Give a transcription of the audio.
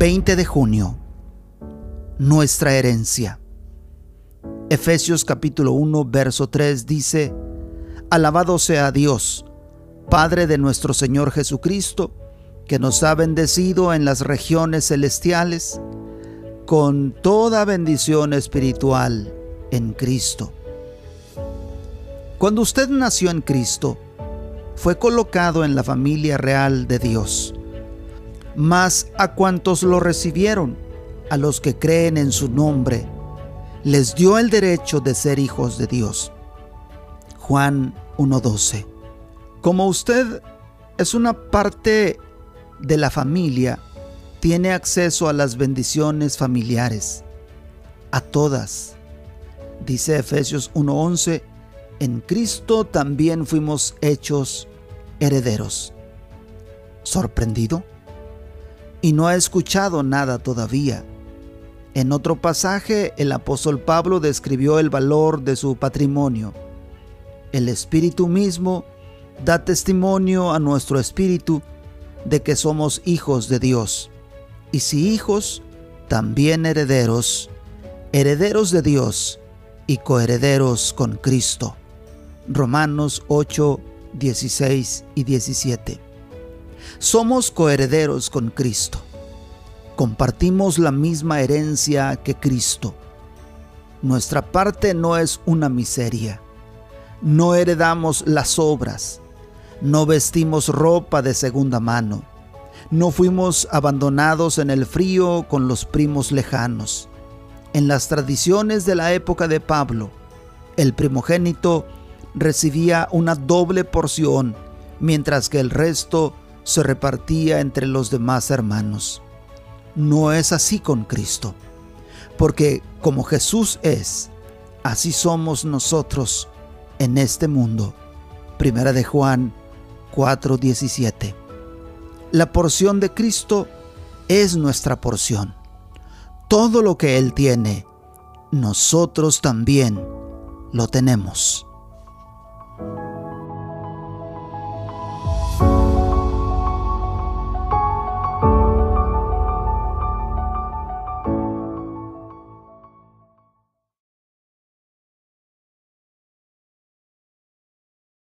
20 de junio. Nuestra herencia. Efesios capítulo 1, verso 3 dice, Alabado sea Dios, Padre de nuestro Señor Jesucristo, que nos ha bendecido en las regiones celestiales con toda bendición espiritual en Cristo. Cuando usted nació en Cristo, fue colocado en la familia real de Dios. Mas a cuantos lo recibieron, a los que creen en su nombre, les dio el derecho de ser hijos de Dios. Juan 1.12. Como usted es una parte de la familia, tiene acceso a las bendiciones familiares, a todas. Dice Efesios 1.11, en Cristo también fuimos hechos herederos. ¿Sorprendido? Y no ha escuchado nada todavía. En otro pasaje, el apóstol Pablo describió el valor de su patrimonio. El Espíritu mismo da testimonio a nuestro espíritu de que somos hijos de Dios. Y si hijos, también herederos, herederos de Dios y coherederos con Cristo. Romanos 8, 16 y 17. Somos coherederos con Cristo. Compartimos la misma herencia que Cristo. Nuestra parte no es una miseria. No heredamos las obras. No vestimos ropa de segunda mano. No fuimos abandonados en el frío con los primos lejanos. En las tradiciones de la época de Pablo, el primogénito recibía una doble porción, mientras que el resto se repartía entre los demás hermanos. No es así con Cristo, porque como Jesús es, así somos nosotros en este mundo. Primera de Juan 4:17. La porción de Cristo es nuestra porción. Todo lo que Él tiene, nosotros también lo tenemos.